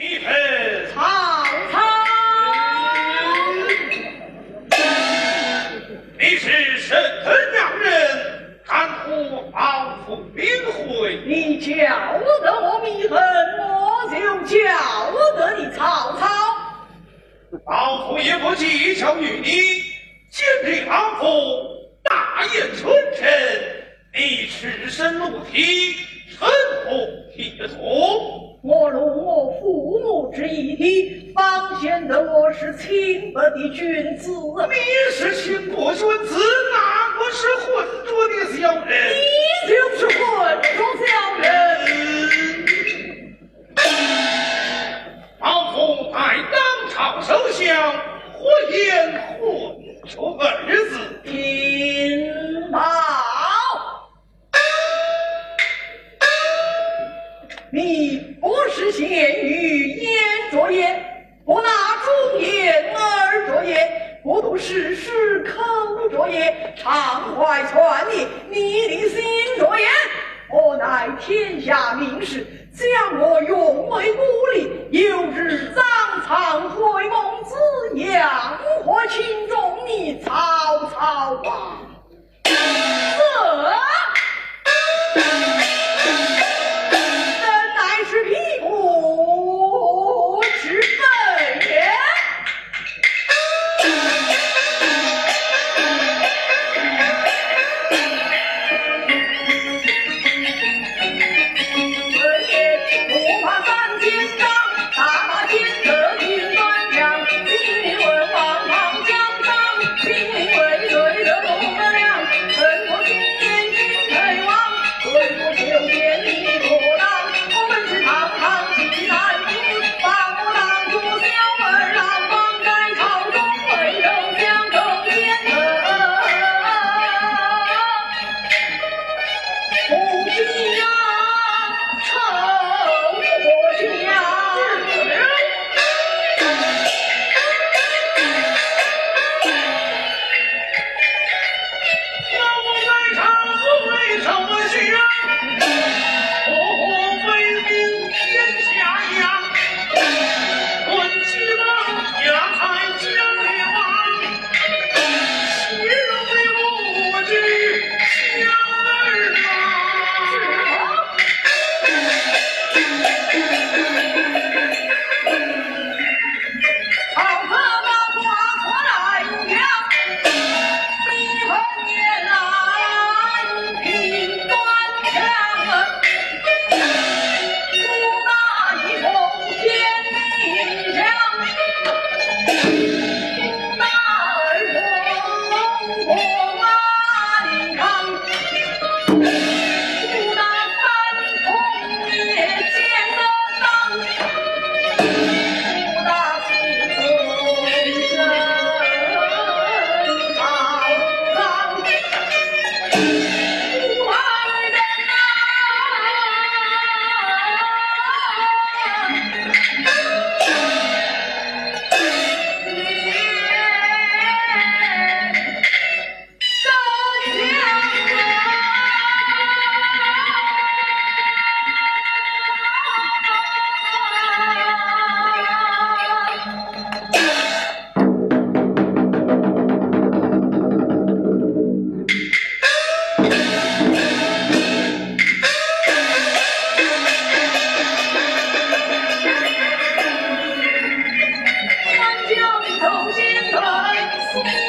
一盆曹操，你是神人人，敢乎报复兵会？你叫我得我密恨，我就叫得你曹操。老夫也不计较与你，今日老夫大宴群臣，你赤身露体，臣服铁足。我如我父母之一体，方显得我是清白的君子。你是清国君子，哪个是浑浊的小人？你就是浑浊小人。老夫在当朝首相，何言你不识闲语焉着也，不纳忠言耳着也，不读史书口着也，常怀篡逆逆心着也。我乃天下名士，将我用。走进来